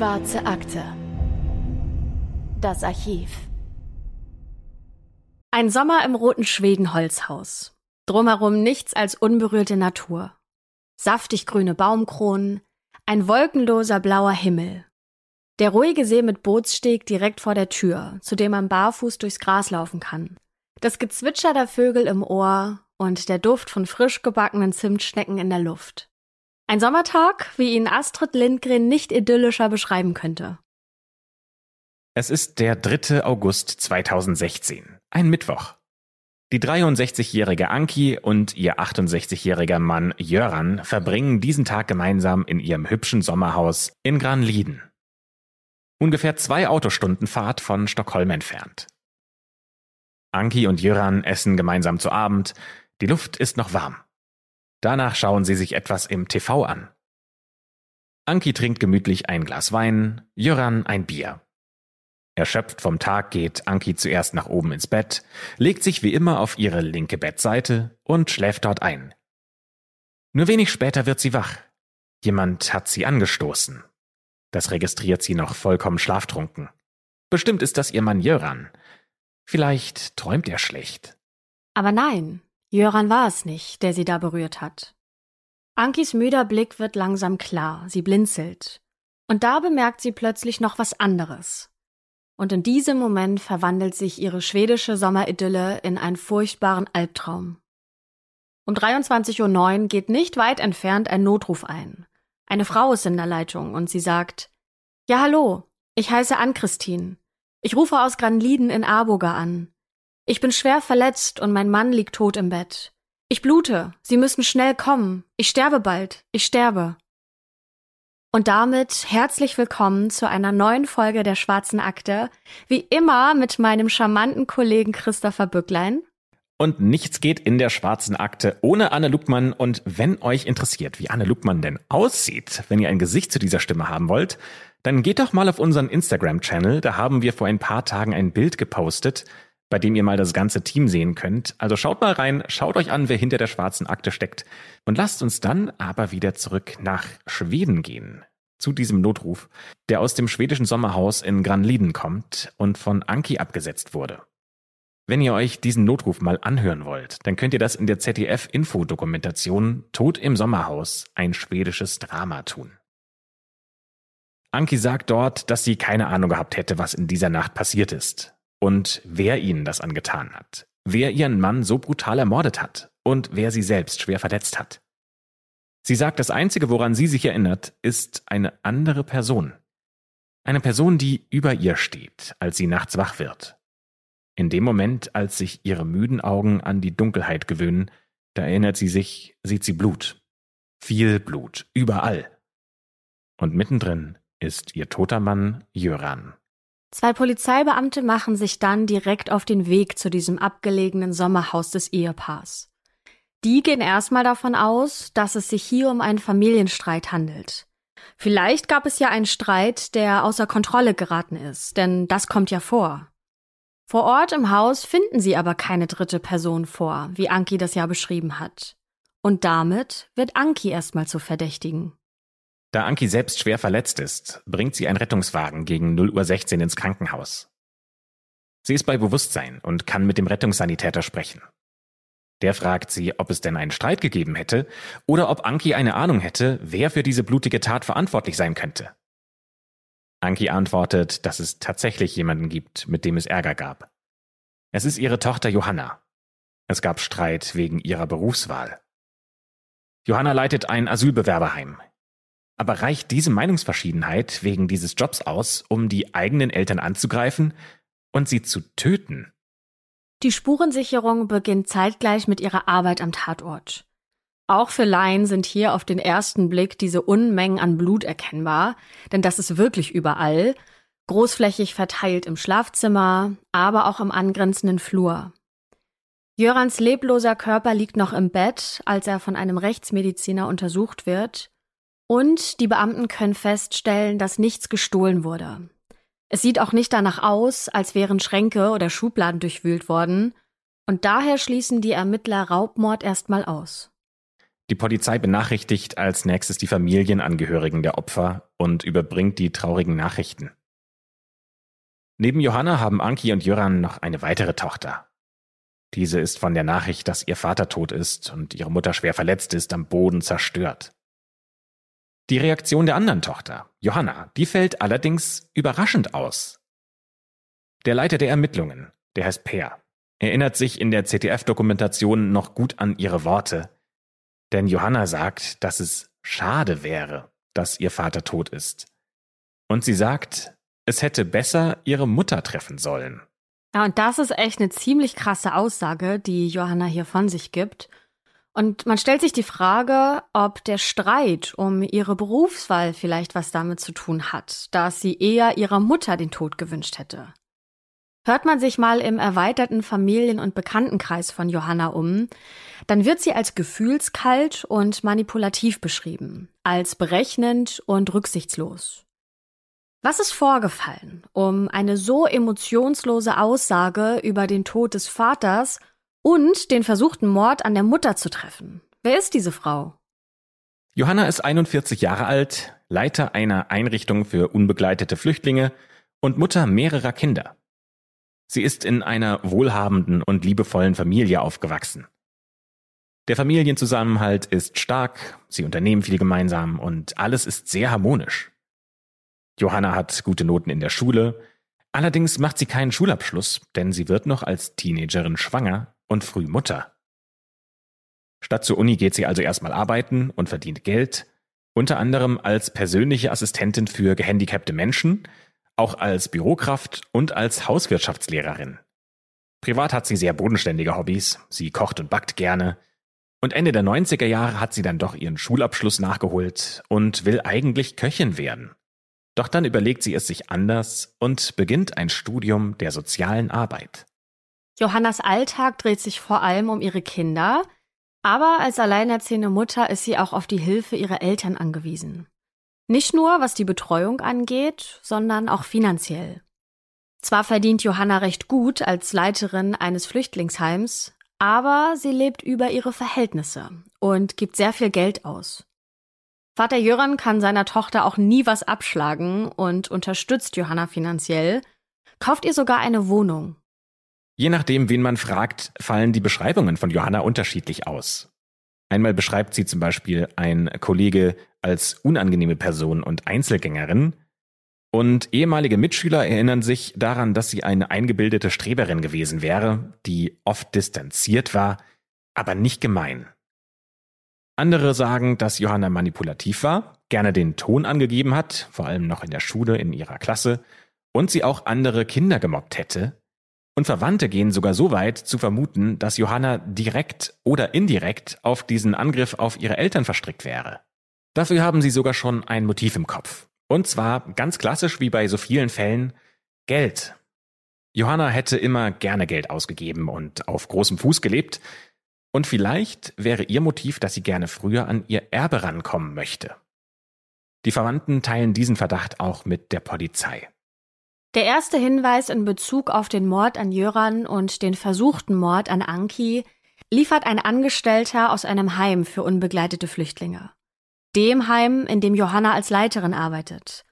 Schwarze Akte. Das Archiv. Ein Sommer im roten Schwedenholzhaus. Drumherum nichts als unberührte Natur. Saftig grüne Baumkronen, ein wolkenloser blauer Himmel. Der ruhige See mit Bootssteg direkt vor der Tür, zu dem man barfuß durchs Gras laufen kann. Das Gezwitscher der Vögel im Ohr und der Duft von frisch gebackenen Zimtschnecken in der Luft. Ein Sommertag, wie ihn Astrid Lindgren nicht idyllischer beschreiben könnte. Es ist der 3. August 2016, ein Mittwoch. Die 63-jährige Anki und ihr 68-jähriger Mann Jöran verbringen diesen Tag gemeinsam in ihrem hübschen Sommerhaus in Granliden. Ungefähr zwei Autostunden Fahrt von Stockholm entfernt. Anki und Jöran essen gemeinsam zu Abend. Die Luft ist noch warm. Danach schauen sie sich etwas im TV an. Anki trinkt gemütlich ein Glas Wein, Jöran ein Bier. Erschöpft vom Tag geht Anki zuerst nach oben ins Bett, legt sich wie immer auf ihre linke Bettseite und schläft dort ein. Nur wenig später wird sie wach. Jemand hat sie angestoßen. Das registriert sie noch vollkommen schlaftrunken. Bestimmt ist das ihr Mann Jöran. Vielleicht träumt er schlecht. Aber nein, Jöran war es nicht, der sie da berührt hat. Ankis müder Blick wird langsam klar, sie blinzelt. Und da bemerkt sie plötzlich noch was anderes. Und in diesem Moment verwandelt sich ihre schwedische Sommeridylle in einen furchtbaren Albtraum. Um 23.09 Uhr geht nicht weit entfernt ein Notruf ein. Eine Frau ist in der Leitung und sie sagt, Ja, hallo, ich heiße Ann-Christine. Ich rufe aus Granliden in Arboga an. Ich bin schwer verletzt und mein Mann liegt tot im Bett. Ich blute. Sie müssen schnell kommen. Ich sterbe bald. Ich sterbe. Und damit herzlich willkommen zu einer neuen Folge der Schwarzen Akte. Wie immer mit meinem charmanten Kollegen Christopher Bücklein. Und nichts geht in der Schwarzen Akte ohne Anne Luckmann. Und wenn euch interessiert, wie Anne Luckmann denn aussieht, wenn ihr ein Gesicht zu dieser Stimme haben wollt, dann geht doch mal auf unseren Instagram-Channel. Da haben wir vor ein paar Tagen ein Bild gepostet bei dem ihr mal das ganze Team sehen könnt. Also schaut mal rein, schaut euch an, wer hinter der schwarzen Akte steckt. Und lasst uns dann aber wieder zurück nach Schweden gehen. Zu diesem Notruf, der aus dem schwedischen Sommerhaus in Granliden kommt und von Anki abgesetzt wurde. Wenn ihr euch diesen Notruf mal anhören wollt, dann könnt ihr das in der ZDF-Infodokumentation Tod im Sommerhaus, ein schwedisches Drama tun. Anki sagt dort, dass sie keine Ahnung gehabt hätte, was in dieser Nacht passiert ist und wer ihnen das angetan hat, wer ihren Mann so brutal ermordet hat und wer sie selbst schwer verletzt hat. Sie sagt, das Einzige, woran sie sich erinnert, ist eine andere Person. Eine Person, die über ihr steht, als sie nachts wach wird. In dem Moment, als sich ihre müden Augen an die Dunkelheit gewöhnen, da erinnert sie sich, sieht sie Blut. Viel Blut, überall. Und mittendrin ist ihr toter Mann Jöran. Zwei Polizeibeamte machen sich dann direkt auf den Weg zu diesem abgelegenen Sommerhaus des Ehepaars. Die gehen erstmal davon aus, dass es sich hier um einen Familienstreit handelt. Vielleicht gab es ja einen Streit, der außer Kontrolle geraten ist, denn das kommt ja vor. Vor Ort im Haus finden sie aber keine dritte Person vor, wie Anki das ja beschrieben hat. Und damit wird Anki erstmal zu verdächtigen. Da Anki selbst schwer verletzt ist, bringt sie ein Rettungswagen gegen 0 Uhr 16 ins Krankenhaus. Sie ist bei Bewusstsein und kann mit dem Rettungssanitäter sprechen. Der fragt sie, ob es denn einen Streit gegeben hätte oder ob Anki eine Ahnung hätte, wer für diese blutige Tat verantwortlich sein könnte. Anki antwortet, dass es tatsächlich jemanden gibt, mit dem es Ärger gab. Es ist ihre Tochter Johanna. Es gab Streit wegen ihrer Berufswahl. Johanna leitet ein Asylbewerberheim. Aber reicht diese Meinungsverschiedenheit wegen dieses Jobs aus, um die eigenen Eltern anzugreifen und sie zu töten? Die Spurensicherung beginnt zeitgleich mit ihrer Arbeit am Tatort. Auch für Laien sind hier auf den ersten Blick diese Unmengen an Blut erkennbar, denn das ist wirklich überall, großflächig verteilt im Schlafzimmer, aber auch im angrenzenden Flur. Jörans lebloser Körper liegt noch im Bett, als er von einem Rechtsmediziner untersucht wird, und die Beamten können feststellen, dass nichts gestohlen wurde. Es sieht auch nicht danach aus, als wären Schränke oder Schubladen durchwühlt worden, und daher schließen die Ermittler Raubmord erstmal aus. Die Polizei benachrichtigt als nächstes die Familienangehörigen der Opfer und überbringt die traurigen Nachrichten. Neben Johanna haben Anki und Jöran noch eine weitere Tochter. Diese ist von der Nachricht, dass ihr Vater tot ist und ihre Mutter schwer verletzt ist, am Boden zerstört. Die Reaktion der anderen Tochter, Johanna, die fällt allerdings überraschend aus. Der Leiter der Ermittlungen, der heißt Peer, erinnert sich in der ZDF-Dokumentation noch gut an ihre Worte. Denn Johanna sagt, dass es schade wäre, dass ihr Vater tot ist. Und sie sagt, es hätte besser ihre Mutter treffen sollen. Ja, und das ist echt eine ziemlich krasse Aussage, die Johanna hier von sich gibt. Und man stellt sich die Frage, ob der Streit um ihre Berufswahl vielleicht was damit zu tun hat, dass sie eher ihrer Mutter den Tod gewünscht hätte. Hört man sich mal im erweiterten Familien- und Bekanntenkreis von Johanna um, dann wird sie als gefühlskalt und manipulativ beschrieben, als berechnend und rücksichtslos. Was ist vorgefallen, um eine so emotionslose Aussage über den Tod des Vaters und den versuchten Mord an der Mutter zu treffen? Wer ist diese Frau? Johanna ist 41 Jahre alt, Leiter einer Einrichtung für unbegleitete Flüchtlinge und Mutter mehrerer Kinder. Sie ist in einer wohlhabenden und liebevollen Familie aufgewachsen. Der Familienzusammenhalt ist stark, sie unternehmen viel gemeinsam und alles ist sehr harmonisch. Johanna hat gute Noten in der Schule, allerdings macht sie keinen Schulabschluss, denn sie wird noch als Teenagerin schwanger und früh Mutter. Statt zur Uni geht sie also erstmal arbeiten und verdient Geld, unter anderem als persönliche Assistentin für gehandicapte Menschen, auch als Bürokraft und als Hauswirtschaftslehrerin. Privat hat sie sehr bodenständige Hobbys, sie kocht und backt gerne, und Ende der 90er Jahre hat sie dann doch ihren Schulabschluss nachgeholt und will eigentlich Köchin werden. Doch dann überlegt sie es sich anders und beginnt ein Studium der sozialen Arbeit. Johannas Alltag dreht sich vor allem um ihre Kinder, aber als alleinerziehende Mutter ist sie auch auf die Hilfe ihrer Eltern angewiesen. Nicht nur was die Betreuung angeht, sondern auch finanziell. Zwar verdient Johanna recht gut als Leiterin eines Flüchtlingsheims, aber sie lebt über ihre Verhältnisse und gibt sehr viel Geld aus. Vater Jöran kann seiner Tochter auch nie was abschlagen und unterstützt Johanna finanziell, kauft ihr sogar eine Wohnung. Je nachdem, wen man fragt, fallen die Beschreibungen von Johanna unterschiedlich aus. Einmal beschreibt sie zum Beispiel ein Kollege als unangenehme Person und Einzelgängerin, und ehemalige Mitschüler erinnern sich daran, dass sie eine eingebildete Streberin gewesen wäre, die oft distanziert war, aber nicht gemein. Andere sagen, dass Johanna manipulativ war, gerne den Ton angegeben hat, vor allem noch in der Schule in ihrer Klasse, und sie auch andere Kinder gemobbt hätte. Und Verwandte gehen sogar so weit zu vermuten, dass Johanna direkt oder indirekt auf diesen Angriff auf ihre Eltern verstrickt wäre. Dafür haben sie sogar schon ein Motiv im Kopf. Und zwar ganz klassisch wie bei so vielen Fällen Geld. Johanna hätte immer gerne Geld ausgegeben und auf großem Fuß gelebt, und vielleicht wäre ihr Motiv, dass sie gerne früher an ihr Erbe rankommen möchte. Die Verwandten teilen diesen Verdacht auch mit der Polizei. Der erste Hinweis in Bezug auf den Mord an Jöran und den versuchten Mord an Anki liefert ein Angestellter aus einem Heim für unbegleitete Flüchtlinge. Dem Heim, in dem Johanna als Leiterin arbeitet.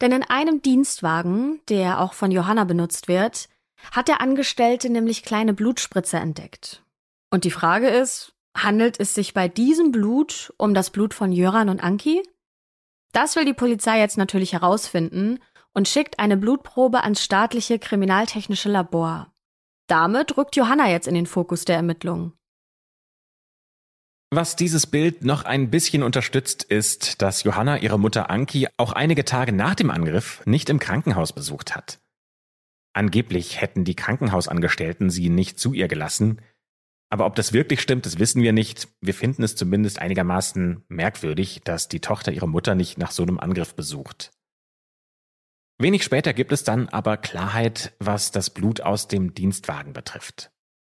Denn in einem Dienstwagen, der auch von Johanna benutzt wird, hat der Angestellte nämlich kleine Blutspritzer entdeckt. Und die Frage ist, handelt es sich bei diesem Blut um das Blut von Jöran und Anki? Das will die Polizei jetzt natürlich herausfinden und schickt eine Blutprobe ans staatliche kriminaltechnische Labor. Damit rückt Johanna jetzt in den Fokus der Ermittlungen. Was dieses Bild noch ein bisschen unterstützt, ist, dass Johanna ihre Mutter Anki auch einige Tage nach dem Angriff nicht im Krankenhaus besucht hat. Angeblich hätten die Krankenhausangestellten sie nicht zu ihr gelassen, aber ob das wirklich stimmt, das wissen wir nicht. Wir finden es zumindest einigermaßen merkwürdig, dass die Tochter ihre Mutter nicht nach so einem Angriff besucht. Wenig später gibt es dann aber Klarheit, was das Blut aus dem Dienstwagen betrifft.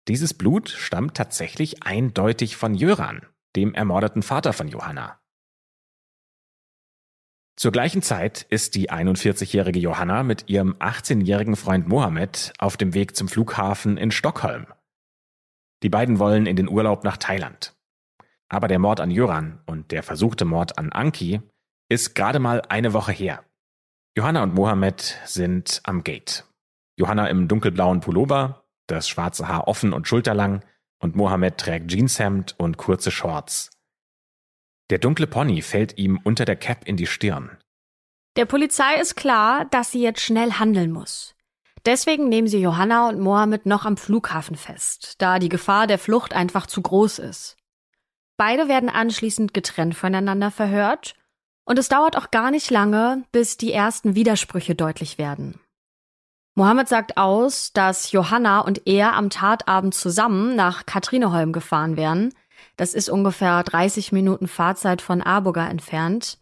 Dieses Blut stammt tatsächlich eindeutig von Jöran, dem ermordeten Vater von Johanna. Zur gleichen Zeit ist die 41-jährige Johanna mit ihrem 18-jährigen Freund Mohammed auf dem Weg zum Flughafen in Stockholm. Die beiden wollen in den Urlaub nach Thailand. Aber der Mord an Jöran und der versuchte Mord an Anki ist gerade mal eine Woche her. Johanna und Mohammed sind am Gate. Johanna im dunkelblauen Pullover, das schwarze Haar offen und schulterlang und Mohammed trägt Jeanshemd und kurze Shorts. Der dunkle Pony fällt ihm unter der Cap in die Stirn. Der Polizei ist klar, dass sie jetzt schnell handeln muss. Deswegen nehmen sie Johanna und Mohammed noch am Flughafen fest, da die Gefahr der Flucht einfach zu groß ist. Beide werden anschließend getrennt voneinander verhört und es dauert auch gar nicht lange, bis die ersten Widersprüche deutlich werden. Mohammed sagt aus, dass Johanna und er am Tatabend zusammen nach Katrineholm gefahren wären. Das ist ungefähr 30 Minuten Fahrzeit von Arburger entfernt.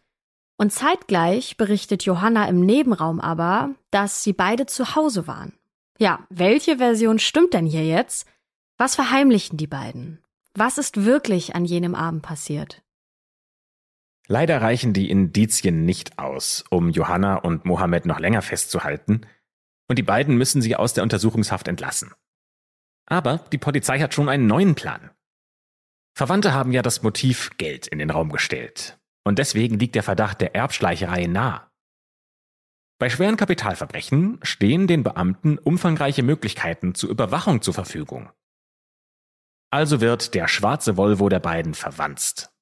Und zeitgleich berichtet Johanna im Nebenraum aber, dass sie beide zu Hause waren. Ja, welche Version stimmt denn hier jetzt? Was verheimlichen die beiden? Was ist wirklich an jenem Abend passiert? Leider reichen die Indizien nicht aus, um Johanna und Mohammed noch länger festzuhalten, und die beiden müssen sie aus der Untersuchungshaft entlassen. Aber die Polizei hat schon einen neuen Plan. Verwandte haben ja das Motiv Geld in den Raum gestellt, und deswegen liegt der Verdacht der Erbschleicherei nah. Bei schweren Kapitalverbrechen stehen den Beamten umfangreiche Möglichkeiten zur Überwachung zur Verfügung. Also wird der schwarze Volvo der beiden verwanzt.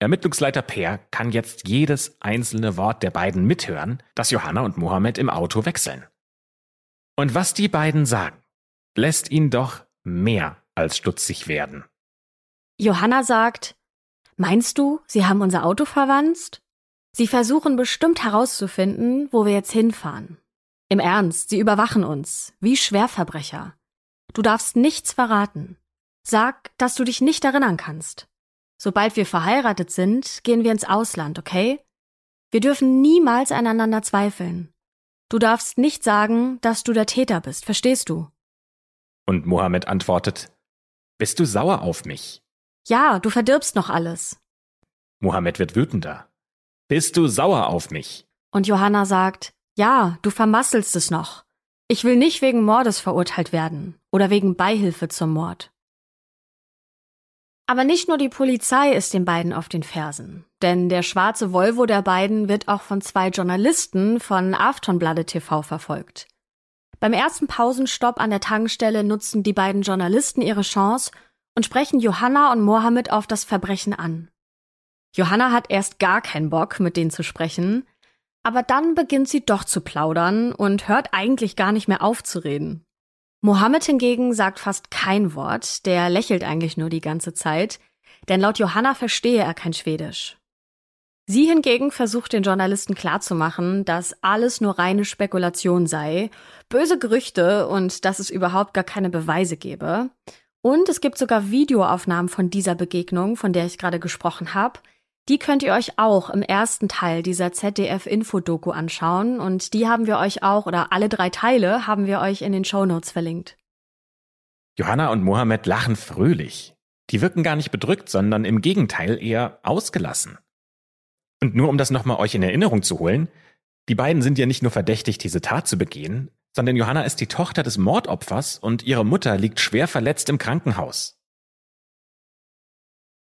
Ermittlungsleiter Peer kann jetzt jedes einzelne Wort der beiden mithören, das Johanna und Mohammed im Auto wechseln. Und was die beiden sagen, lässt ihn doch mehr als stutzig werden. Johanna sagt, Meinst du, sie haben unser Auto verwanzt? Sie versuchen bestimmt herauszufinden, wo wir jetzt hinfahren. Im Ernst, sie überwachen uns, wie Schwerverbrecher. Du darfst nichts verraten. Sag, dass du dich nicht erinnern kannst. Sobald wir verheiratet sind, gehen wir ins Ausland, okay? Wir dürfen niemals einander zweifeln. Du darfst nicht sagen, dass du der Täter bist, verstehst du? Und Mohammed antwortet, Bist du sauer auf mich? Ja, du verdirbst noch alles. Mohammed wird wütender. Bist du sauer auf mich? Und Johanna sagt, ja, du vermasselst es noch. Ich will nicht wegen Mordes verurteilt werden oder wegen Beihilfe zum Mord. Aber nicht nur die Polizei ist den beiden auf den Fersen. Denn der schwarze Volvo der beiden wird auch von zwei Journalisten von Aftonbladet TV verfolgt. Beim ersten Pausenstopp an der Tankstelle nutzen die beiden Journalisten ihre Chance und sprechen Johanna und Mohammed auf das Verbrechen an. Johanna hat erst gar keinen Bock, mit denen zu sprechen, aber dann beginnt sie doch zu plaudern und hört eigentlich gar nicht mehr auf zu reden. Mohammed hingegen sagt fast kein Wort, der lächelt eigentlich nur die ganze Zeit, denn laut Johanna verstehe er kein Schwedisch. Sie hingegen versucht den Journalisten klarzumachen, dass alles nur reine Spekulation sei, böse Gerüchte und dass es überhaupt gar keine Beweise gebe. Und es gibt sogar Videoaufnahmen von dieser Begegnung, von der ich gerade gesprochen habe. Die könnt ihr euch auch im ersten Teil dieser ZDF-Infodoku anschauen und die haben wir euch auch, oder alle drei Teile haben wir euch in den Show Notes verlinkt. Johanna und Mohammed lachen fröhlich. Die wirken gar nicht bedrückt, sondern im Gegenteil eher ausgelassen. Und nur um das nochmal euch in Erinnerung zu holen, die beiden sind ja nicht nur verdächtig, diese Tat zu begehen, sondern Johanna ist die Tochter des Mordopfers und ihre Mutter liegt schwer verletzt im Krankenhaus.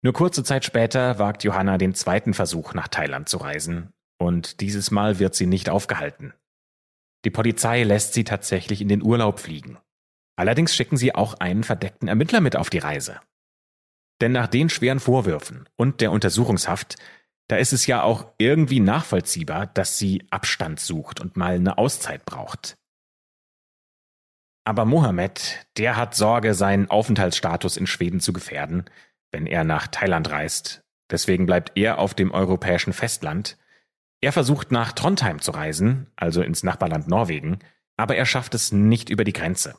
Nur kurze Zeit später wagt Johanna den zweiten Versuch, nach Thailand zu reisen, und dieses Mal wird sie nicht aufgehalten. Die Polizei lässt sie tatsächlich in den Urlaub fliegen. Allerdings schicken sie auch einen verdeckten Ermittler mit auf die Reise. Denn nach den schweren Vorwürfen und der Untersuchungshaft, da ist es ja auch irgendwie nachvollziehbar, dass sie Abstand sucht und mal eine Auszeit braucht. Aber Mohammed, der hat Sorge, seinen Aufenthaltsstatus in Schweden zu gefährden, wenn er nach Thailand reist. Deswegen bleibt er auf dem europäischen Festland. Er versucht nach Trondheim zu reisen, also ins Nachbarland Norwegen, aber er schafft es nicht über die Grenze.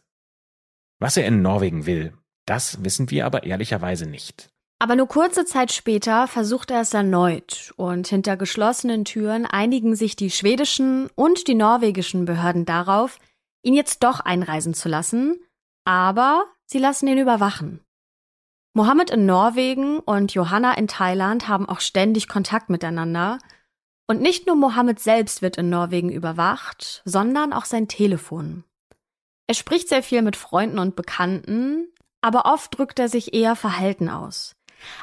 Was er in Norwegen will, das wissen wir aber ehrlicherweise nicht. Aber nur kurze Zeit später versucht er es erneut und hinter geschlossenen Türen einigen sich die schwedischen und die norwegischen Behörden darauf, ihn jetzt doch einreisen zu lassen, aber sie lassen ihn überwachen. Mohammed in Norwegen und Johanna in Thailand haben auch ständig Kontakt miteinander. Und nicht nur Mohammed selbst wird in Norwegen überwacht, sondern auch sein Telefon. Er spricht sehr viel mit Freunden und Bekannten, aber oft drückt er sich eher verhalten aus.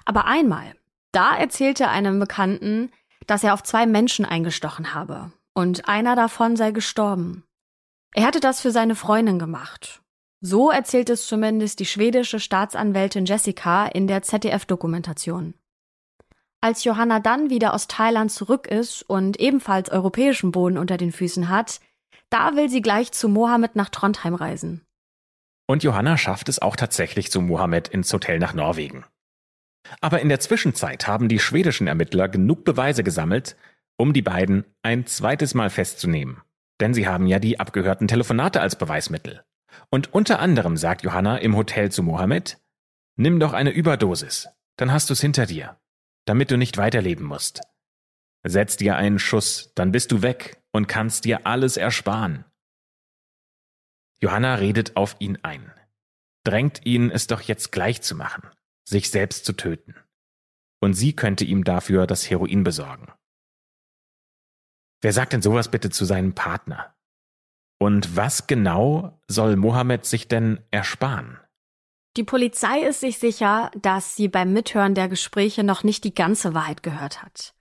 Aber einmal, da erzählte einem Bekannten, dass er auf zwei Menschen eingestochen habe und einer davon sei gestorben. Er hatte das für seine Freundin gemacht. So erzählt es zumindest die schwedische Staatsanwältin Jessica in der ZDF-Dokumentation. Als Johanna dann wieder aus Thailand zurück ist und ebenfalls europäischen Boden unter den Füßen hat, da will sie gleich zu Mohammed nach Trondheim reisen. Und Johanna schafft es auch tatsächlich zu Mohammed ins Hotel nach Norwegen. Aber in der Zwischenzeit haben die schwedischen Ermittler genug Beweise gesammelt, um die beiden ein zweites Mal festzunehmen. Denn sie haben ja die abgehörten Telefonate als Beweismittel. Und unter anderem sagt Johanna im Hotel zu Mohammed, nimm doch eine Überdosis, dann hast du's hinter dir, damit du nicht weiterleben musst. Setz dir einen Schuss, dann bist du weg und kannst dir alles ersparen. Johanna redet auf ihn ein, drängt ihn, es doch jetzt gleich zu machen, sich selbst zu töten. Und sie könnte ihm dafür das Heroin besorgen. Wer sagt denn sowas bitte zu seinem Partner? Und was genau soll Mohammed sich denn ersparen? Die Polizei ist sich sicher, dass sie beim Mithören der Gespräche noch nicht die ganze Wahrheit gehört hat.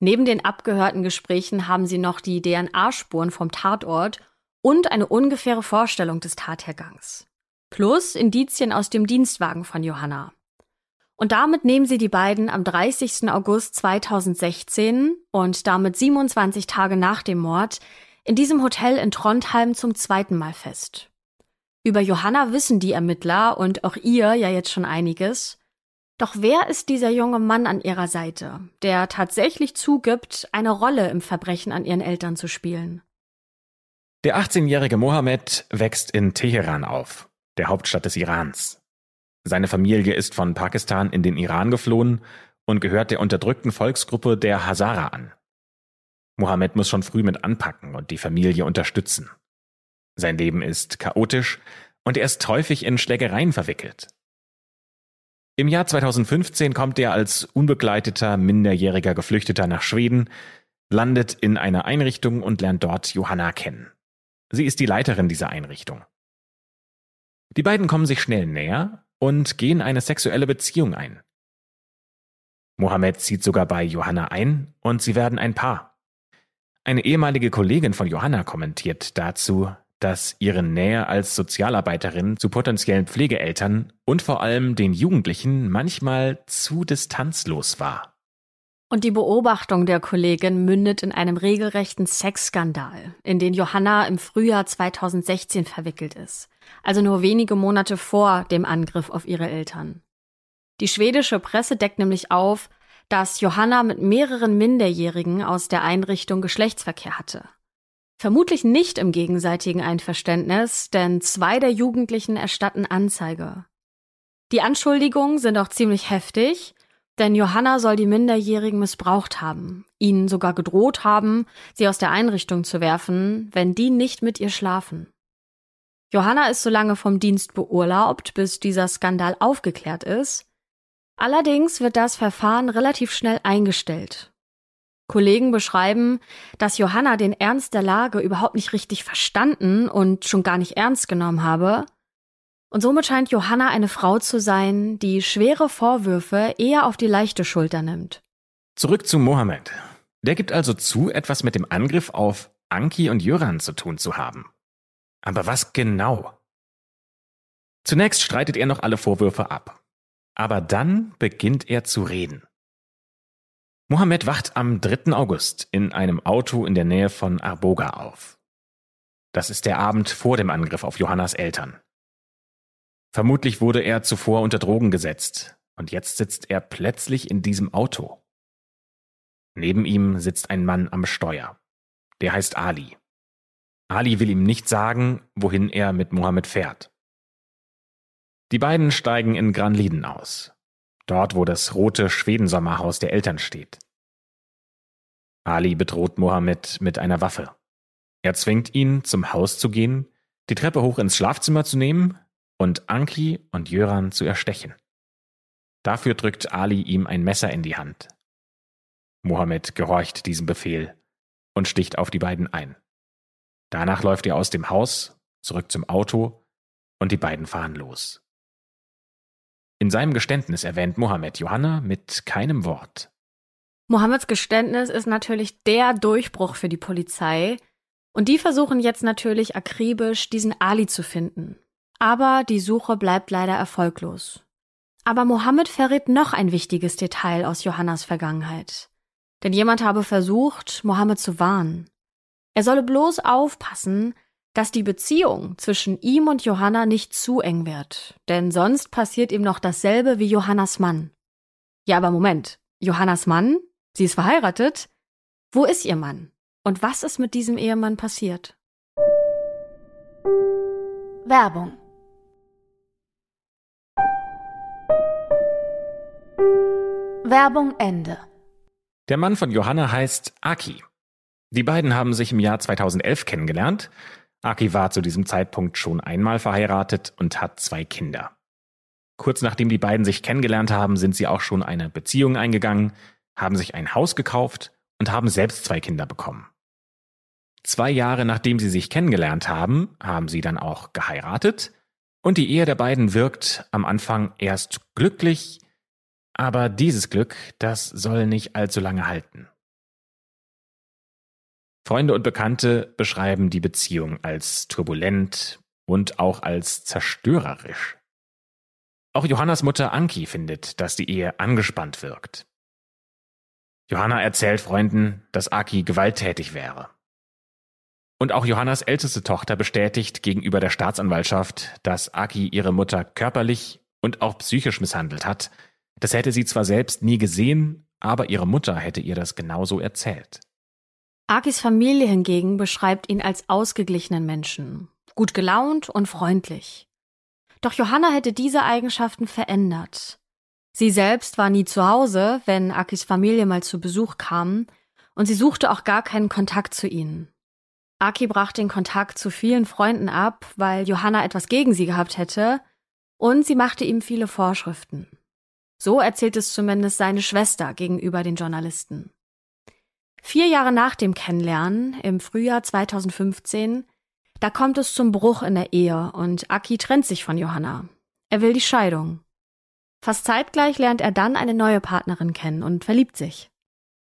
Neben den abgehörten Gesprächen haben sie noch die DNA-Spuren vom Tatort und eine ungefähre Vorstellung des Tathergangs. Plus Indizien aus dem Dienstwagen von Johanna. Und damit nehmen sie die beiden am 30. August 2016 und damit 27 Tage nach dem Mord in diesem Hotel in Trondheim zum zweiten Mal fest. Über Johanna wissen die Ermittler und auch ihr ja jetzt schon einiges. Doch wer ist dieser junge Mann an ihrer Seite, der tatsächlich zugibt, eine Rolle im Verbrechen an ihren Eltern zu spielen? Der 18-jährige Mohammed wächst in Teheran auf, der Hauptstadt des Irans. Seine Familie ist von Pakistan in den Iran geflohen und gehört der unterdrückten Volksgruppe der Hazara an. Mohammed muss schon früh mit anpacken und die Familie unterstützen. Sein Leben ist chaotisch und er ist häufig in Schlägereien verwickelt. Im Jahr 2015 kommt er als unbegleiteter, minderjähriger Geflüchteter nach Schweden, landet in einer Einrichtung und lernt dort Johanna kennen. Sie ist die Leiterin dieser Einrichtung. Die beiden kommen sich schnell näher und gehen eine sexuelle Beziehung ein. Mohammed zieht sogar bei Johanna ein und sie werden ein Paar. Eine ehemalige Kollegin von Johanna kommentiert dazu, dass ihre Nähe als Sozialarbeiterin zu potenziellen Pflegeeltern und vor allem den Jugendlichen manchmal zu distanzlos war. Und die Beobachtung der Kollegin mündet in einem regelrechten Sexskandal, in den Johanna im Frühjahr 2016 verwickelt ist, also nur wenige Monate vor dem Angriff auf ihre Eltern. Die schwedische Presse deckt nämlich auf, dass Johanna mit mehreren Minderjährigen aus der Einrichtung Geschlechtsverkehr hatte. Vermutlich nicht im gegenseitigen Einverständnis, denn zwei der Jugendlichen erstatten Anzeige. Die Anschuldigungen sind auch ziemlich heftig denn Johanna soll die Minderjährigen missbraucht haben, ihnen sogar gedroht haben, sie aus der Einrichtung zu werfen, wenn die nicht mit ihr schlafen. Johanna ist so lange vom Dienst beurlaubt, bis dieser Skandal aufgeklärt ist. Allerdings wird das Verfahren relativ schnell eingestellt. Kollegen beschreiben, dass Johanna den Ernst der Lage überhaupt nicht richtig verstanden und schon gar nicht ernst genommen habe und somit scheint Johanna eine Frau zu sein, die schwere Vorwürfe eher auf die leichte Schulter nimmt. Zurück zu Mohammed. Der gibt also zu, etwas mit dem Angriff auf Anki und Jöran zu tun zu haben. Aber was genau? Zunächst streitet er noch alle Vorwürfe ab. Aber dann beginnt er zu reden. Mohammed wacht am 3. August in einem Auto in der Nähe von Arboga auf. Das ist der Abend vor dem Angriff auf Johannas Eltern. Vermutlich wurde er zuvor unter Drogen gesetzt und jetzt sitzt er plötzlich in diesem Auto. Neben ihm sitzt ein Mann am Steuer. Der heißt Ali. Ali will ihm nicht sagen, wohin er mit Mohammed fährt. Die beiden steigen in Granliden aus, dort wo das rote Schwedensommerhaus der Eltern steht. Ali bedroht Mohammed mit einer Waffe. Er zwingt ihn, zum Haus zu gehen, die Treppe hoch ins Schlafzimmer zu nehmen und Anki und Jöran zu erstechen. Dafür drückt Ali ihm ein Messer in die Hand. Mohammed gehorcht diesem Befehl und sticht auf die beiden ein. Danach läuft er aus dem Haus, zurück zum Auto und die beiden fahren los. In seinem Geständnis erwähnt Mohammed Johanna mit keinem Wort. Mohammeds Geständnis ist natürlich der Durchbruch für die Polizei. Und die versuchen jetzt natürlich akribisch, diesen Ali zu finden. Aber die Suche bleibt leider erfolglos. Aber Mohammed verrät noch ein wichtiges Detail aus Johannas Vergangenheit. Denn jemand habe versucht, Mohammed zu warnen. Er solle bloß aufpassen, dass die Beziehung zwischen ihm und Johanna nicht zu eng wird, denn sonst passiert ihm noch dasselbe wie Johannas Mann. Ja, aber Moment, Johannas Mann? Sie ist verheiratet? Wo ist ihr Mann? Und was ist mit diesem Ehemann passiert? Werbung Werbung Ende. Der Mann von Johanna heißt Aki. Die beiden haben sich im Jahr 2011 kennengelernt. Aki war zu diesem Zeitpunkt schon einmal verheiratet und hat zwei Kinder. Kurz nachdem die beiden sich kennengelernt haben, sind sie auch schon eine Beziehung eingegangen, haben sich ein Haus gekauft und haben selbst zwei Kinder bekommen. Zwei Jahre nachdem sie sich kennengelernt haben, haben sie dann auch geheiratet und die Ehe der beiden wirkt am Anfang erst glücklich, aber dieses Glück, das soll nicht allzu lange halten. Freunde und Bekannte beschreiben die Beziehung als turbulent und auch als zerstörerisch. Auch Johannas Mutter Anki findet, dass die Ehe angespannt wirkt. Johanna erzählt Freunden, dass Aki gewalttätig wäre. Und auch Johannas älteste Tochter bestätigt gegenüber der Staatsanwaltschaft, dass Aki ihre Mutter körperlich und auch psychisch misshandelt hat, das hätte sie zwar selbst nie gesehen, aber ihre Mutter hätte ihr das genauso erzählt. Akis Familie hingegen beschreibt ihn als ausgeglichenen Menschen, gut gelaunt und freundlich. Doch Johanna hätte diese Eigenschaften verändert. Sie selbst war nie zu Hause, wenn Akis Familie mal zu Besuch kam, und sie suchte auch gar keinen Kontakt zu ihnen. Aki brach den Kontakt zu vielen Freunden ab, weil Johanna etwas gegen sie gehabt hätte, und sie machte ihm viele Vorschriften. So erzählt es zumindest seine Schwester gegenüber den Journalisten. Vier Jahre nach dem Kennenlernen, im Frühjahr 2015, da kommt es zum Bruch in der Ehe und Aki trennt sich von Johanna. Er will die Scheidung. Fast zeitgleich lernt er dann eine neue Partnerin kennen und verliebt sich.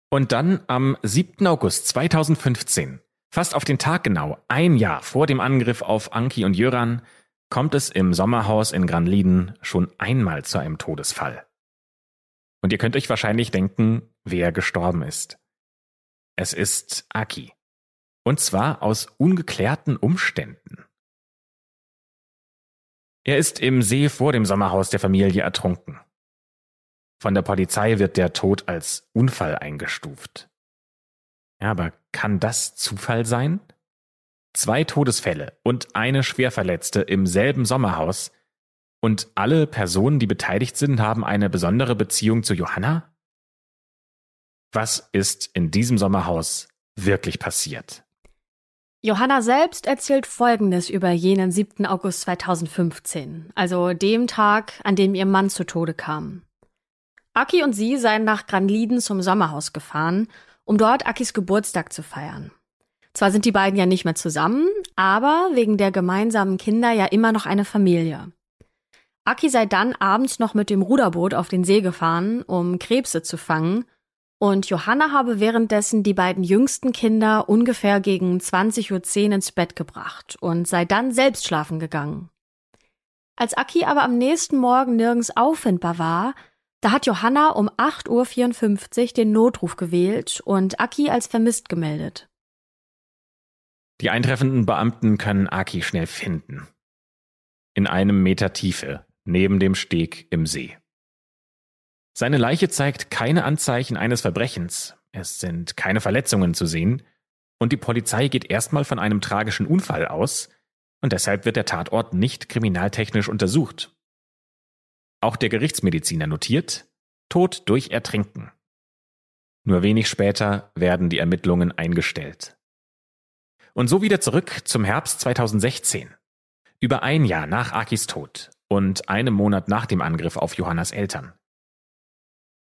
Und dann am 7. August 2015, fast auf den Tag genau, ein Jahr vor dem Angriff auf Anki und Jöran, kommt es im Sommerhaus in Granliden schon einmal zu einem Todesfall. Und ihr könnt euch wahrscheinlich denken, wer gestorben ist. Es ist Aki. Und zwar aus ungeklärten Umständen. Er ist im See vor dem Sommerhaus der Familie ertrunken. Von der Polizei wird der Tod als Unfall eingestuft. Ja, aber kann das Zufall sein? Zwei Todesfälle und eine Schwerverletzte im selben Sommerhaus und alle Personen, die beteiligt sind, haben eine besondere Beziehung zu Johanna? Was ist in diesem Sommerhaus wirklich passiert? Johanna selbst erzählt Folgendes über jenen 7. August 2015, also dem Tag, an dem ihr Mann zu Tode kam. Aki und sie seien nach Granliden zum Sommerhaus gefahren, um dort Akis Geburtstag zu feiern. Zwar sind die beiden ja nicht mehr zusammen, aber wegen der gemeinsamen Kinder ja immer noch eine Familie. Aki sei dann abends noch mit dem Ruderboot auf den See gefahren, um Krebse zu fangen, und Johanna habe währenddessen die beiden jüngsten Kinder ungefähr gegen 20.10 Uhr ins Bett gebracht und sei dann selbst schlafen gegangen. Als Aki aber am nächsten Morgen nirgends auffindbar war, da hat Johanna um 8.54 Uhr den Notruf gewählt und Aki als vermisst gemeldet. Die eintreffenden Beamten können Aki schnell finden. In einem Meter Tiefe, neben dem Steg im See. Seine Leiche zeigt keine Anzeichen eines Verbrechens, es sind keine Verletzungen zu sehen, und die Polizei geht erstmal von einem tragischen Unfall aus, und deshalb wird der Tatort nicht kriminaltechnisch untersucht. Auch der Gerichtsmediziner notiert Tod durch Ertrinken. Nur wenig später werden die Ermittlungen eingestellt. Und so wieder zurück zum Herbst 2016. Über ein Jahr nach Akis Tod und einem Monat nach dem Angriff auf Johannas Eltern.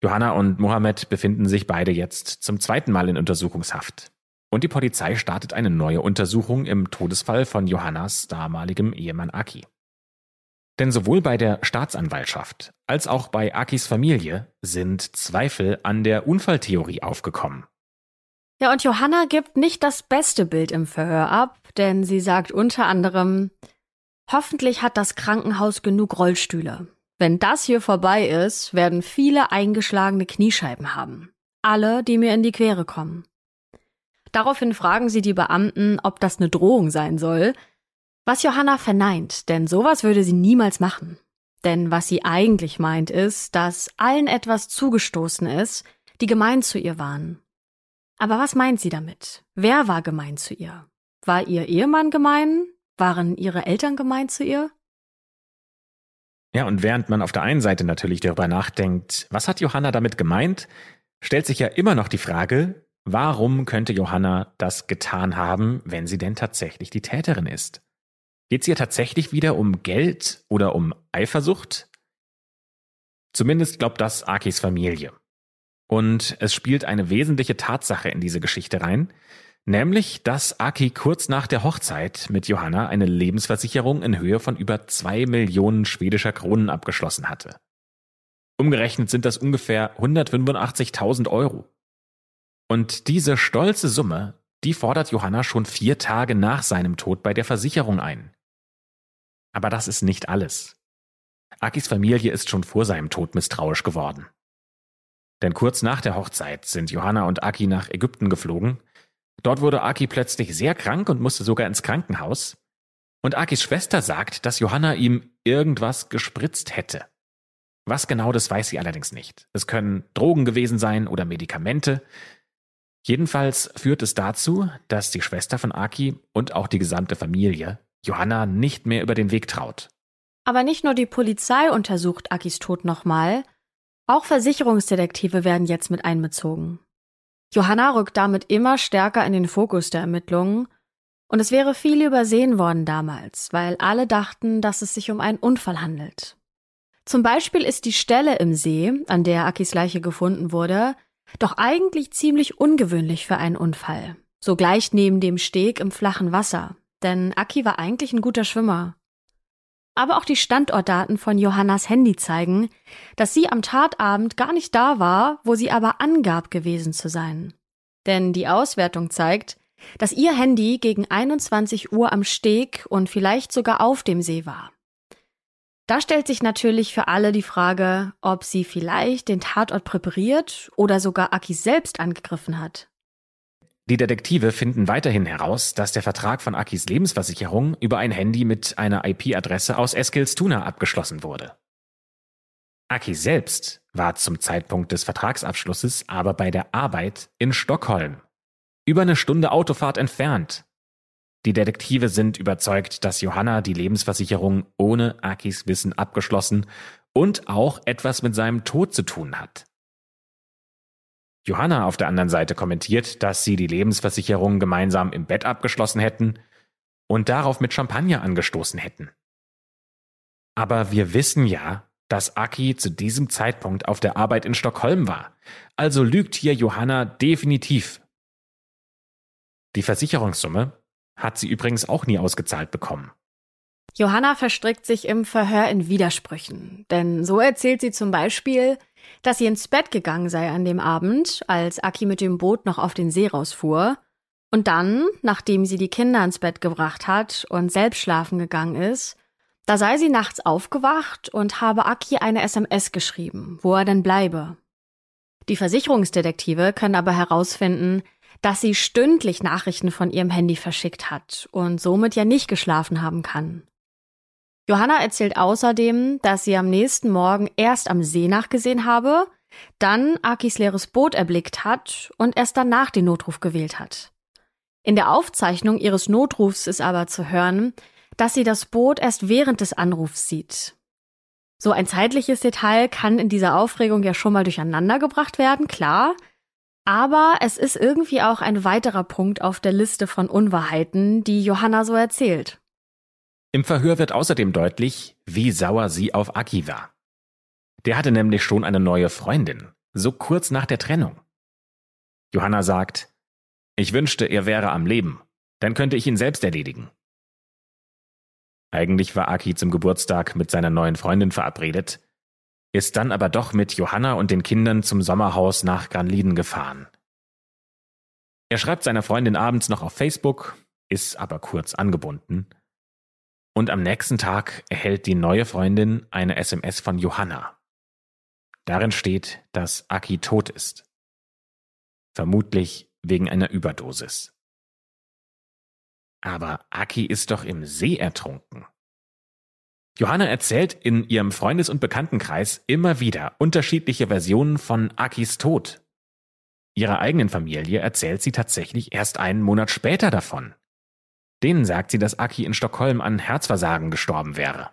Johanna und Mohammed befinden sich beide jetzt zum zweiten Mal in Untersuchungshaft. Und die Polizei startet eine neue Untersuchung im Todesfall von Johannas damaligem Ehemann Aki. Denn sowohl bei der Staatsanwaltschaft als auch bei Akis Familie sind Zweifel an der Unfalltheorie aufgekommen. Ja, und Johanna gibt nicht das beste Bild im Verhör ab, denn sie sagt unter anderem, hoffentlich hat das Krankenhaus genug Rollstühle. Wenn das hier vorbei ist, werden viele eingeschlagene Kniescheiben haben. Alle, die mir in die Quere kommen. Daraufhin fragen sie die Beamten, ob das eine Drohung sein soll, was Johanna verneint, denn sowas würde sie niemals machen. Denn was sie eigentlich meint ist, dass allen etwas zugestoßen ist, die gemein zu ihr waren. Aber was meint sie damit? Wer war gemein zu ihr? War ihr Ehemann gemein? Waren ihre Eltern gemein zu ihr? Ja, und während man auf der einen Seite natürlich darüber nachdenkt, was hat Johanna damit gemeint, stellt sich ja immer noch die Frage, warum könnte Johanna das getan haben, wenn sie denn tatsächlich die Täterin ist? Geht es hier tatsächlich wieder um Geld oder um Eifersucht? Zumindest glaubt das Akis Familie. Und es spielt eine wesentliche Tatsache in diese Geschichte rein, nämlich, dass Aki kurz nach der Hochzeit mit Johanna eine Lebensversicherung in Höhe von über zwei Millionen schwedischer Kronen abgeschlossen hatte. Umgerechnet sind das ungefähr 185.000 Euro. Und diese stolze Summe, die fordert Johanna schon vier Tage nach seinem Tod bei der Versicherung ein. Aber das ist nicht alles. Akis Familie ist schon vor seinem Tod misstrauisch geworden. Denn kurz nach der Hochzeit sind Johanna und Aki nach Ägypten geflogen. Dort wurde Aki plötzlich sehr krank und musste sogar ins Krankenhaus. Und Akis Schwester sagt, dass Johanna ihm irgendwas gespritzt hätte. Was genau, das weiß sie allerdings nicht. Es können Drogen gewesen sein oder Medikamente. Jedenfalls führt es dazu, dass die Schwester von Aki und auch die gesamte Familie Johanna nicht mehr über den Weg traut. Aber nicht nur die Polizei untersucht Akis Tod nochmal, auch Versicherungsdetektive werden jetzt mit einbezogen. Johanna rückt damit immer stärker in den Fokus der Ermittlungen und es wäre viel übersehen worden damals, weil alle dachten, dass es sich um einen Unfall handelt. Zum Beispiel ist die Stelle im See, an der Akis Leiche gefunden wurde, doch eigentlich ziemlich ungewöhnlich für einen Unfall. So gleich neben dem Steg im flachen Wasser, denn Aki war eigentlich ein guter Schwimmer. Aber auch die Standortdaten von Johannas Handy zeigen, dass sie am Tatabend gar nicht da war, wo sie aber angab gewesen zu sein. Denn die Auswertung zeigt, dass ihr Handy gegen 21 Uhr am Steg und vielleicht sogar auf dem See war. Da stellt sich natürlich für alle die Frage, ob sie vielleicht den Tatort präpariert oder sogar Aki selbst angegriffen hat. Die Detektive finden weiterhin heraus, dass der Vertrag von Akis Lebensversicherung über ein Handy mit einer IP-Adresse aus Eskilstuna abgeschlossen wurde. Aki selbst war zum Zeitpunkt des Vertragsabschlusses aber bei der Arbeit in Stockholm, über eine Stunde Autofahrt entfernt. Die Detektive sind überzeugt, dass Johanna die Lebensversicherung ohne Akis Wissen abgeschlossen und auch etwas mit seinem Tod zu tun hat. Johanna auf der anderen Seite kommentiert, dass sie die Lebensversicherung gemeinsam im Bett abgeschlossen hätten und darauf mit Champagner angestoßen hätten. Aber wir wissen ja, dass Aki zu diesem Zeitpunkt auf der Arbeit in Stockholm war. Also lügt hier Johanna definitiv. Die Versicherungssumme hat sie übrigens auch nie ausgezahlt bekommen. Johanna verstrickt sich im Verhör in Widersprüchen, denn so erzählt sie zum Beispiel, dass sie ins Bett gegangen sei an dem Abend, als Aki mit dem Boot noch auf den See rausfuhr, und dann, nachdem sie die Kinder ins Bett gebracht hat und selbst schlafen gegangen ist, da sei sie nachts aufgewacht und habe Aki eine SMS geschrieben, wo er denn bleibe. Die Versicherungsdetektive können aber herausfinden, dass sie stündlich Nachrichten von ihrem Handy verschickt hat und somit ja nicht geschlafen haben kann. Johanna erzählt außerdem, dass sie am nächsten Morgen erst am See nachgesehen habe, dann Akis leeres Boot erblickt hat und erst danach den Notruf gewählt hat. In der Aufzeichnung ihres Notrufs ist aber zu hören, dass sie das Boot erst während des Anrufs sieht. So ein zeitliches Detail kann in dieser Aufregung ja schon mal durcheinander gebracht werden, klar. Aber es ist irgendwie auch ein weiterer Punkt auf der Liste von Unwahrheiten, die Johanna so erzählt. Im Verhör wird außerdem deutlich, wie sauer sie auf Aki war. Der hatte nämlich schon eine neue Freundin, so kurz nach der Trennung. Johanna sagt, ich wünschte, er wäre am Leben, dann könnte ich ihn selbst erledigen. Eigentlich war Aki zum Geburtstag mit seiner neuen Freundin verabredet, ist dann aber doch mit Johanna und den Kindern zum Sommerhaus nach Granliden gefahren. Er schreibt seiner Freundin abends noch auf Facebook, ist aber kurz angebunden. Und am nächsten Tag erhält die neue Freundin eine SMS von Johanna. Darin steht, dass Aki tot ist. Vermutlich wegen einer Überdosis. Aber Aki ist doch im See ertrunken. Johanna erzählt in ihrem Freundes- und Bekanntenkreis immer wieder unterschiedliche Versionen von Akis Tod. Ihrer eigenen Familie erzählt sie tatsächlich erst einen Monat später davon. Denen sagt sie, dass Aki in Stockholm an Herzversagen gestorben wäre.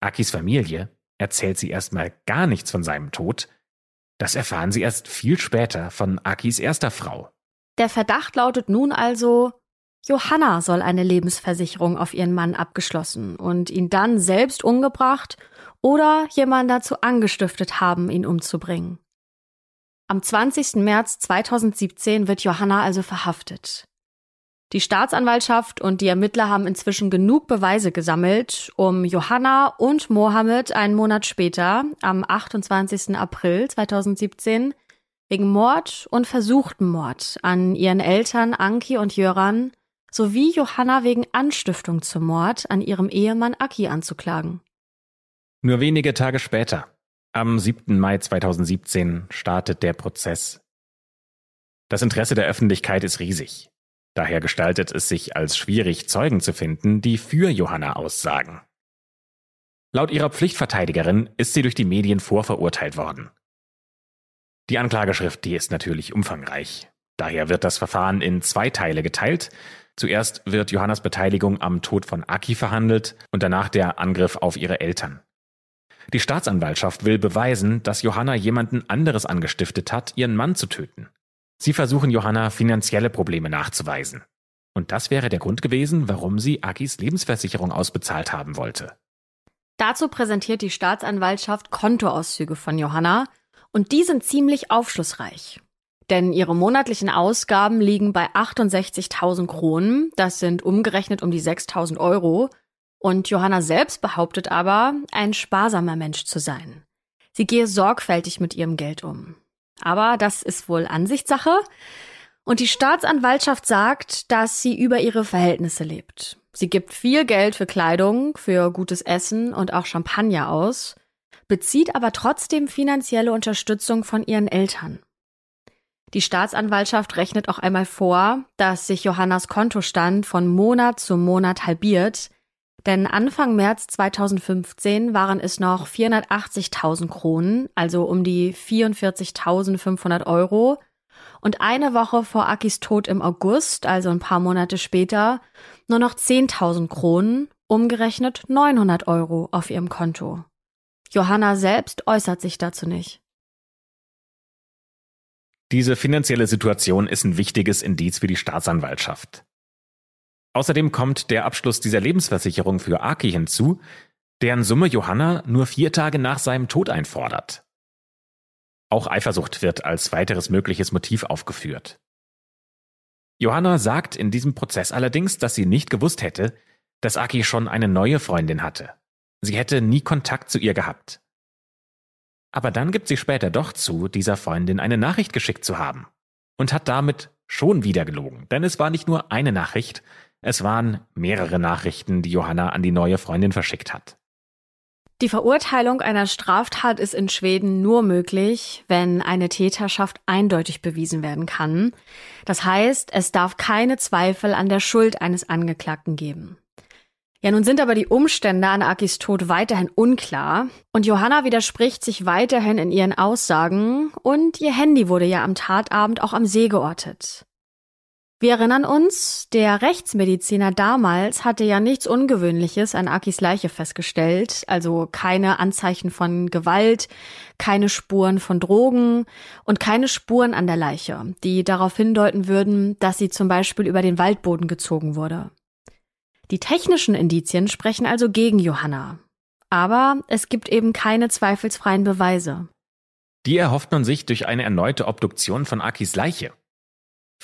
Akis Familie erzählt sie erstmal gar nichts von seinem Tod. Das erfahren sie erst viel später von Akis erster Frau. Der Verdacht lautet nun also, Johanna soll eine Lebensversicherung auf ihren Mann abgeschlossen und ihn dann selbst umgebracht oder jemand dazu angestiftet haben, ihn umzubringen. Am 20. März 2017 wird Johanna also verhaftet. Die Staatsanwaltschaft und die Ermittler haben inzwischen genug Beweise gesammelt, um Johanna und Mohammed einen Monat später, am 28. April 2017, wegen Mord und versuchten Mord an ihren Eltern Anki und Jöran sowie Johanna wegen Anstiftung zum Mord an ihrem Ehemann Aki anzuklagen. Nur wenige Tage später, am 7. Mai 2017, startet der Prozess. Das Interesse der Öffentlichkeit ist riesig. Daher gestaltet es sich als schwierig, Zeugen zu finden, die für Johanna aussagen. Laut ihrer Pflichtverteidigerin ist sie durch die Medien vorverurteilt worden. Die Anklageschrift, die ist natürlich umfangreich. Daher wird das Verfahren in zwei Teile geteilt. Zuerst wird Johannas Beteiligung am Tod von Aki verhandelt und danach der Angriff auf ihre Eltern. Die Staatsanwaltschaft will beweisen, dass Johanna jemanden anderes angestiftet hat, ihren Mann zu töten. Sie versuchen Johanna finanzielle Probleme nachzuweisen. Und das wäre der Grund gewesen, warum sie Akis Lebensversicherung ausbezahlt haben wollte. Dazu präsentiert die Staatsanwaltschaft Kontoauszüge von Johanna und die sind ziemlich aufschlussreich. Denn ihre monatlichen Ausgaben liegen bei 68.000 Kronen, das sind umgerechnet um die 6.000 Euro. Und Johanna selbst behauptet aber, ein sparsamer Mensch zu sein. Sie gehe sorgfältig mit ihrem Geld um. Aber das ist wohl Ansichtssache. Und die Staatsanwaltschaft sagt, dass sie über ihre Verhältnisse lebt. Sie gibt viel Geld für Kleidung, für gutes Essen und auch Champagner aus, bezieht aber trotzdem finanzielle Unterstützung von ihren Eltern. Die Staatsanwaltschaft rechnet auch einmal vor, dass sich Johannas Kontostand von Monat zu Monat halbiert, denn Anfang März 2015 waren es noch 480.000 Kronen, also um die 44.500 Euro. Und eine Woche vor Akis Tod im August, also ein paar Monate später, nur noch 10.000 Kronen, umgerechnet 900 Euro auf ihrem Konto. Johanna selbst äußert sich dazu nicht. Diese finanzielle Situation ist ein wichtiges Indiz für die Staatsanwaltschaft. Außerdem kommt der Abschluss dieser Lebensversicherung für Aki hinzu, deren Summe Johanna nur vier Tage nach seinem Tod einfordert. Auch Eifersucht wird als weiteres mögliches Motiv aufgeführt. Johanna sagt in diesem Prozess allerdings, dass sie nicht gewusst hätte, dass Aki schon eine neue Freundin hatte. Sie hätte nie Kontakt zu ihr gehabt. Aber dann gibt sie später doch zu, dieser Freundin eine Nachricht geschickt zu haben. Und hat damit schon wieder gelogen. Denn es war nicht nur eine Nachricht, es waren mehrere Nachrichten, die Johanna an die neue Freundin verschickt hat. Die Verurteilung einer Straftat ist in Schweden nur möglich, wenn eine Täterschaft eindeutig bewiesen werden kann. Das heißt, es darf keine Zweifel an der Schuld eines Angeklagten geben. Ja, nun sind aber die Umstände an Akis Tod weiterhin unklar und Johanna widerspricht sich weiterhin in ihren Aussagen und ihr Handy wurde ja am Tatabend auch am See geortet. Wir erinnern uns, der Rechtsmediziner damals hatte ja nichts Ungewöhnliches an Akis Leiche festgestellt, also keine Anzeichen von Gewalt, keine Spuren von Drogen und keine Spuren an der Leiche, die darauf hindeuten würden, dass sie zum Beispiel über den Waldboden gezogen wurde. Die technischen Indizien sprechen also gegen Johanna. Aber es gibt eben keine zweifelsfreien Beweise. Die erhofft man sich durch eine erneute Obduktion von Akis Leiche.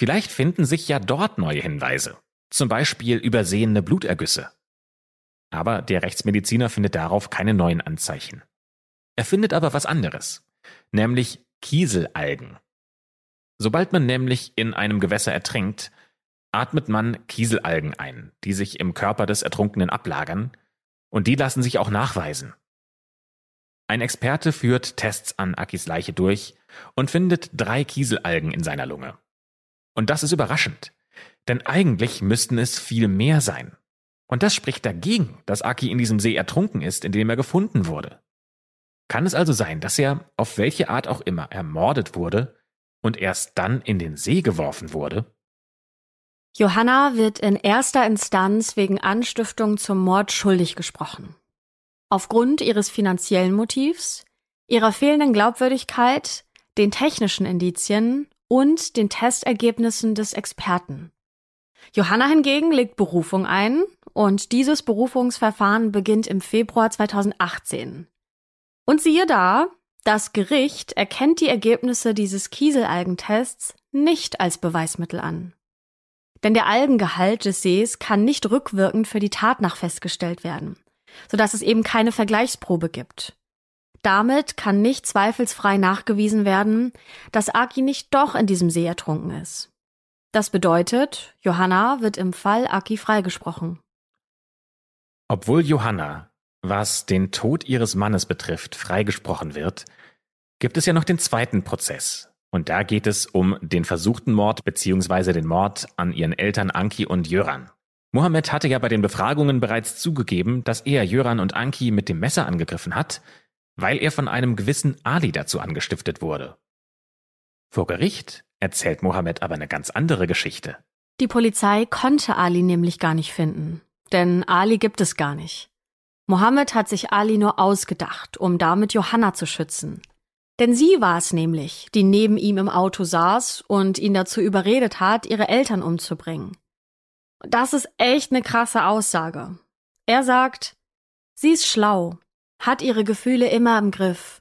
Vielleicht finden sich ja dort neue Hinweise, zum Beispiel übersehene Blutergüsse. Aber der Rechtsmediziner findet darauf keine neuen Anzeichen. Er findet aber was anderes, nämlich Kieselalgen. Sobald man nämlich in einem Gewässer ertrinkt, atmet man Kieselalgen ein, die sich im Körper des Ertrunkenen ablagern, und die lassen sich auch nachweisen. Ein Experte führt Tests an Akis Leiche durch und findet drei Kieselalgen in seiner Lunge. Und das ist überraschend, denn eigentlich müssten es viel mehr sein. Und das spricht dagegen, dass Aki in diesem See ertrunken ist, in dem er gefunden wurde. Kann es also sein, dass er, auf welche Art auch immer, ermordet wurde und erst dann in den See geworfen wurde? Johanna wird in erster Instanz wegen Anstiftung zum Mord schuldig gesprochen. Aufgrund ihres finanziellen Motivs, ihrer fehlenden Glaubwürdigkeit, den technischen Indizien und den Testergebnissen des Experten. Johanna hingegen legt Berufung ein und dieses Berufungsverfahren beginnt im Februar 2018. Und siehe da, das Gericht erkennt die Ergebnisse dieses Kieselalgentests nicht als Beweismittel an. Denn der Algengehalt des Sees kann nicht rückwirkend für die Tat nach festgestellt werden, sodass es eben keine Vergleichsprobe gibt. Damit kann nicht zweifelsfrei nachgewiesen werden, dass Aki nicht doch in diesem See ertrunken ist. Das bedeutet, Johanna wird im Fall Aki freigesprochen. Obwohl Johanna, was den Tod ihres Mannes betrifft, freigesprochen wird, gibt es ja noch den zweiten Prozess. Und da geht es um den versuchten Mord bzw. den Mord an ihren Eltern Anki und Jöran. Mohammed hatte ja bei den Befragungen bereits zugegeben, dass er Jöran und Anki mit dem Messer angegriffen hat, weil er von einem gewissen Ali dazu angestiftet wurde. Vor Gericht erzählt Mohammed aber eine ganz andere Geschichte. Die Polizei konnte Ali nämlich gar nicht finden, denn Ali gibt es gar nicht. Mohammed hat sich Ali nur ausgedacht, um damit Johanna zu schützen. Denn sie war es nämlich, die neben ihm im Auto saß und ihn dazu überredet hat, ihre Eltern umzubringen. Das ist echt eine krasse Aussage. Er sagt, sie ist schlau, hat ihre Gefühle immer im Griff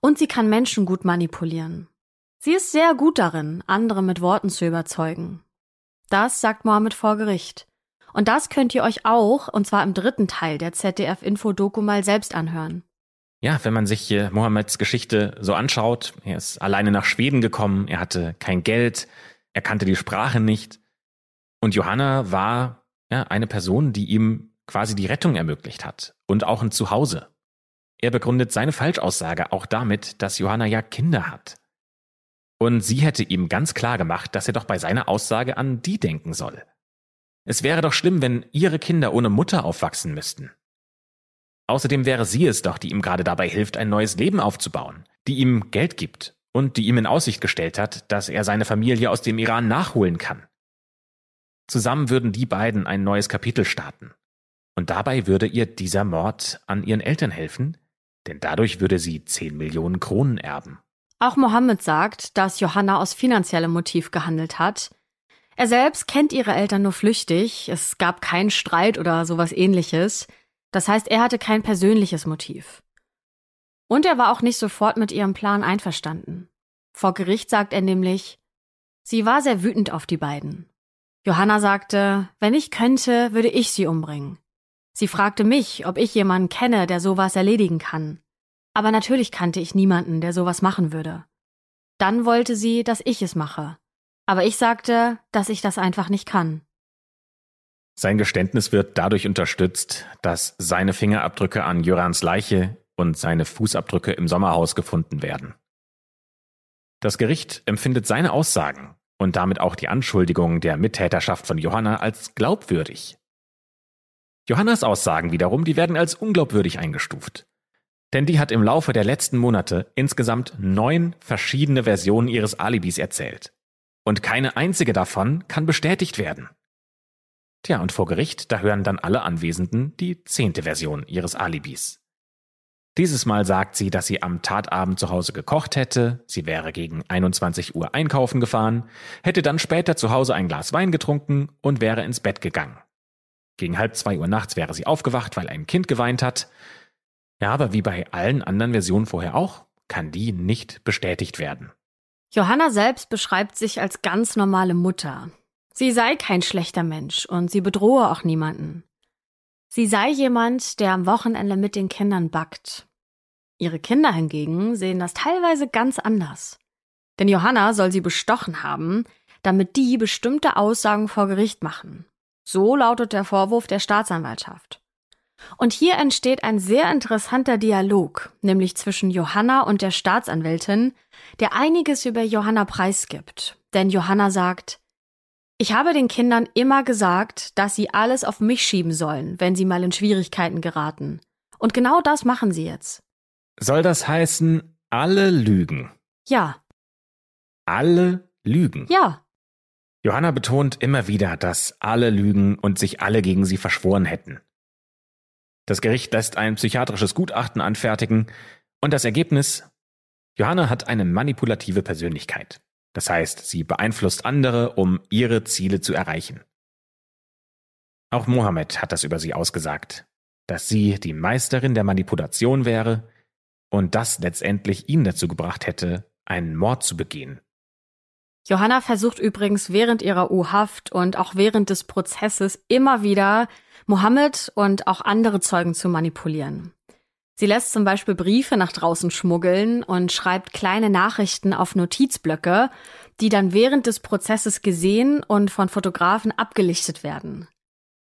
und sie kann Menschen gut manipulieren. Sie ist sehr gut darin, andere mit Worten zu überzeugen. Das sagt Mohammed vor Gericht. Und das könnt ihr euch auch, und zwar im dritten Teil der ZDF-Info-Doku mal selbst anhören. Ja, wenn man sich Mohammeds Geschichte so anschaut, er ist alleine nach Schweden gekommen, er hatte kein Geld, er kannte die Sprache nicht. Und Johanna war ja, eine Person, die ihm quasi die Rettung ermöglicht hat und auch ein Zuhause. Er begründet seine Falschaussage auch damit, dass Johanna ja Kinder hat. Und sie hätte ihm ganz klar gemacht, dass er doch bei seiner Aussage an die denken soll. Es wäre doch schlimm, wenn ihre Kinder ohne Mutter aufwachsen müssten. Außerdem wäre sie es doch, die ihm gerade dabei hilft, ein neues Leben aufzubauen, die ihm Geld gibt und die ihm in Aussicht gestellt hat, dass er seine Familie aus dem Iran nachholen kann. Zusammen würden die beiden ein neues Kapitel starten. Und dabei würde ihr dieser Mord an ihren Eltern helfen, denn dadurch würde sie 10 Millionen Kronen erben. Auch Mohammed sagt, dass Johanna aus finanziellem Motiv gehandelt hat. Er selbst kennt ihre Eltern nur flüchtig, es gab keinen Streit oder sowas ähnliches. Das heißt, er hatte kein persönliches Motiv. Und er war auch nicht sofort mit ihrem Plan einverstanden. Vor Gericht sagt er nämlich, sie war sehr wütend auf die beiden. Johanna sagte, wenn ich könnte, würde ich sie umbringen. Sie fragte mich, ob ich jemanden kenne, der sowas erledigen kann. Aber natürlich kannte ich niemanden, der sowas machen würde. Dann wollte sie, dass ich es mache. Aber ich sagte, dass ich das einfach nicht kann. Sein Geständnis wird dadurch unterstützt, dass seine Fingerabdrücke an Jörans Leiche und seine Fußabdrücke im Sommerhaus gefunden werden. Das Gericht empfindet seine Aussagen und damit auch die Anschuldigung der Mittäterschaft von Johanna als glaubwürdig. Johannas Aussagen wiederum, die werden als unglaubwürdig eingestuft. Denn die hat im Laufe der letzten Monate insgesamt neun verschiedene Versionen ihres Alibis erzählt. Und keine einzige davon kann bestätigt werden. Tja, und vor Gericht, da hören dann alle Anwesenden die zehnte Version ihres Alibis. Dieses Mal sagt sie, dass sie am Tatabend zu Hause gekocht hätte, sie wäre gegen 21 Uhr einkaufen gefahren, hätte dann später zu Hause ein Glas Wein getrunken und wäre ins Bett gegangen. Gegen halb zwei Uhr nachts wäre sie aufgewacht, weil ein Kind geweint hat. Ja, aber wie bei allen anderen Versionen vorher auch, kann die nicht bestätigt werden. Johanna selbst beschreibt sich als ganz normale Mutter. Sie sei kein schlechter Mensch und sie bedrohe auch niemanden. Sie sei jemand, der am Wochenende mit den Kindern backt. Ihre Kinder hingegen sehen das teilweise ganz anders. Denn Johanna soll sie bestochen haben, damit die bestimmte Aussagen vor Gericht machen. So lautet der Vorwurf der Staatsanwaltschaft. Und hier entsteht ein sehr interessanter Dialog, nämlich zwischen Johanna und der Staatsanwältin, der einiges über Johanna preisgibt. Denn Johanna sagt, ich habe den Kindern immer gesagt, dass sie alles auf mich schieben sollen, wenn sie mal in Schwierigkeiten geraten. Und genau das machen sie jetzt. Soll das heißen, alle lügen? Ja. Alle lügen? Ja. Johanna betont immer wieder, dass alle lügen und sich alle gegen sie verschworen hätten. Das Gericht lässt ein psychiatrisches Gutachten anfertigen und das Ergebnis Johanna hat eine manipulative Persönlichkeit. Das heißt, sie beeinflusst andere, um ihre Ziele zu erreichen. Auch Mohammed hat das über sie ausgesagt, dass sie die Meisterin der Manipulation wäre und das letztendlich ihn dazu gebracht hätte, einen Mord zu begehen. Johanna versucht übrigens während ihrer U-Haft und auch während des Prozesses immer wieder, Mohammed und auch andere Zeugen zu manipulieren. Sie lässt zum Beispiel Briefe nach draußen schmuggeln und schreibt kleine Nachrichten auf Notizblöcke, die dann während des Prozesses gesehen und von Fotografen abgelichtet werden.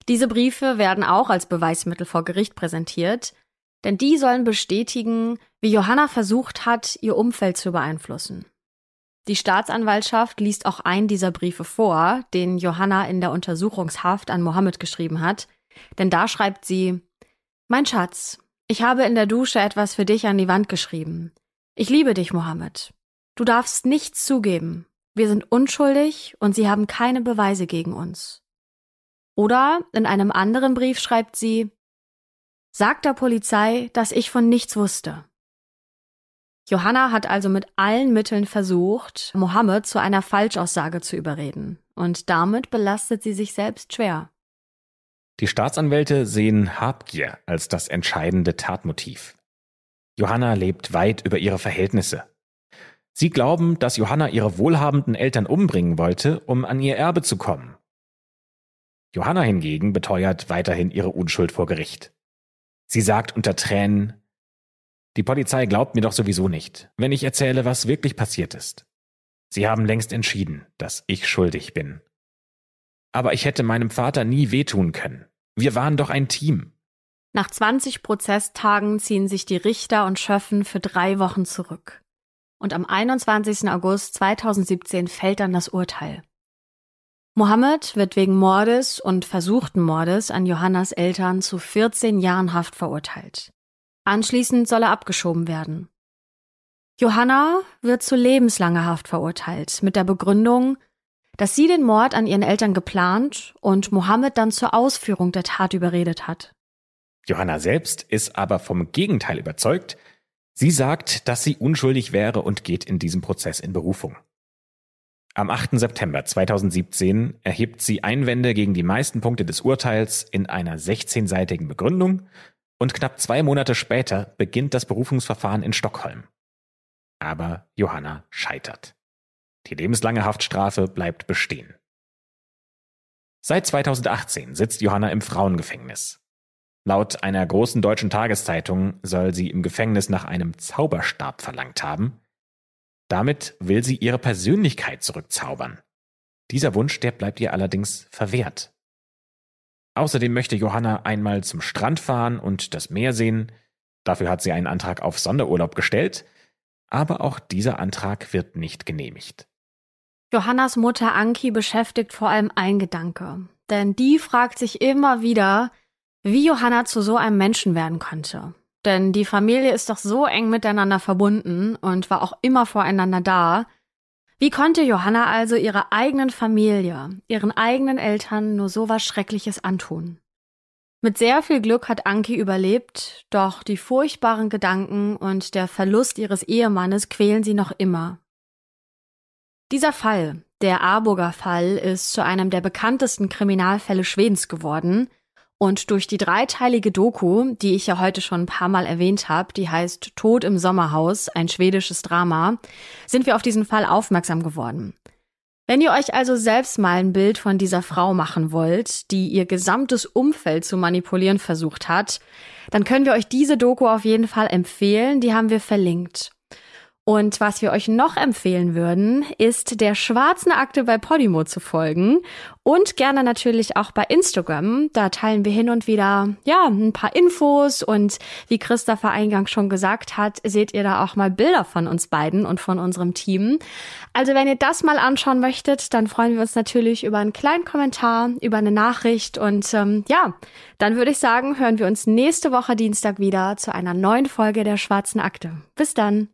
Diese Briefe werden auch als Beweismittel vor Gericht präsentiert, denn die sollen bestätigen, wie Johanna versucht hat, ihr Umfeld zu beeinflussen. Die Staatsanwaltschaft liest auch einen dieser Briefe vor, den Johanna in der Untersuchungshaft an Mohammed geschrieben hat, denn da schreibt sie Mein Schatz, ich habe in der Dusche etwas für dich an die Wand geschrieben. Ich liebe dich, Mohammed. Du darfst nichts zugeben. Wir sind unschuldig und sie haben keine Beweise gegen uns. Oder in einem anderen Brief schreibt sie, Sag der Polizei, dass ich von nichts wusste. Johanna hat also mit allen Mitteln versucht, Mohammed zu einer Falschaussage zu überreden. Und damit belastet sie sich selbst schwer. Die Staatsanwälte sehen Habgier als das entscheidende Tatmotiv. Johanna lebt weit über ihre Verhältnisse. Sie glauben, dass Johanna ihre wohlhabenden Eltern umbringen wollte, um an ihr Erbe zu kommen. Johanna hingegen beteuert weiterhin ihre Unschuld vor Gericht. Sie sagt unter Tränen, die Polizei glaubt mir doch sowieso nicht, wenn ich erzähle, was wirklich passiert ist. Sie haben längst entschieden, dass ich schuldig bin. Aber ich hätte meinem Vater nie wehtun können. Wir waren doch ein Team. Nach 20 Prozesstagen ziehen sich die Richter und Schöffen für drei Wochen zurück. Und am 21. August 2017 fällt dann das Urteil. Mohammed wird wegen Mordes und versuchten Mordes an Johannas Eltern zu 14 Jahren Haft verurteilt. Anschließend soll er abgeschoben werden. Johanna wird zu lebenslanger Haft verurteilt, mit der Begründung, dass sie den Mord an ihren Eltern geplant und Mohammed dann zur Ausführung der Tat überredet hat. Johanna selbst ist aber vom Gegenteil überzeugt. Sie sagt, dass sie unschuldig wäre und geht in diesem Prozess in Berufung. Am 8. September 2017 erhebt sie Einwände gegen die meisten Punkte des Urteils in einer 16-seitigen Begründung und knapp zwei Monate später beginnt das Berufungsverfahren in Stockholm. Aber Johanna scheitert. Die lebenslange Haftstrafe bleibt bestehen. Seit 2018 sitzt Johanna im Frauengefängnis. Laut einer großen deutschen Tageszeitung soll sie im Gefängnis nach einem Zauberstab verlangt haben. Damit will sie ihre Persönlichkeit zurückzaubern. Dieser Wunsch, der bleibt ihr allerdings verwehrt. Außerdem möchte Johanna einmal zum Strand fahren und das Meer sehen. Dafür hat sie einen Antrag auf Sonderurlaub gestellt, aber auch dieser Antrag wird nicht genehmigt. Johannas Mutter Anki beschäftigt vor allem ein Gedanke. Denn die fragt sich immer wieder, wie Johanna zu so einem Menschen werden konnte. Denn die Familie ist doch so eng miteinander verbunden und war auch immer voreinander da. Wie konnte Johanna also ihrer eigenen Familie, ihren eigenen Eltern nur so was Schreckliches antun? Mit sehr viel Glück hat Anki überlebt, doch die furchtbaren Gedanken und der Verlust ihres Ehemannes quälen sie noch immer. Dieser Fall, der Arburger Fall, ist zu einem der bekanntesten Kriminalfälle Schwedens geworden. Und durch die dreiteilige Doku, die ich ja heute schon ein paar Mal erwähnt habe, die heißt Tod im Sommerhaus, ein schwedisches Drama, sind wir auf diesen Fall aufmerksam geworden. Wenn ihr euch also selbst mal ein Bild von dieser Frau machen wollt, die ihr gesamtes Umfeld zu manipulieren versucht hat, dann können wir euch diese Doku auf jeden Fall empfehlen. Die haben wir verlinkt. Und was wir euch noch empfehlen würden, ist der schwarzen Akte bei Podimo zu folgen und gerne natürlich auch bei Instagram. Da teilen wir hin und wieder, ja, ein paar Infos und wie Christopher eingangs schon gesagt hat, seht ihr da auch mal Bilder von uns beiden und von unserem Team. Also wenn ihr das mal anschauen möchtet, dann freuen wir uns natürlich über einen kleinen Kommentar, über eine Nachricht und ähm, ja, dann würde ich sagen, hören wir uns nächste Woche Dienstag wieder zu einer neuen Folge der schwarzen Akte. Bis dann.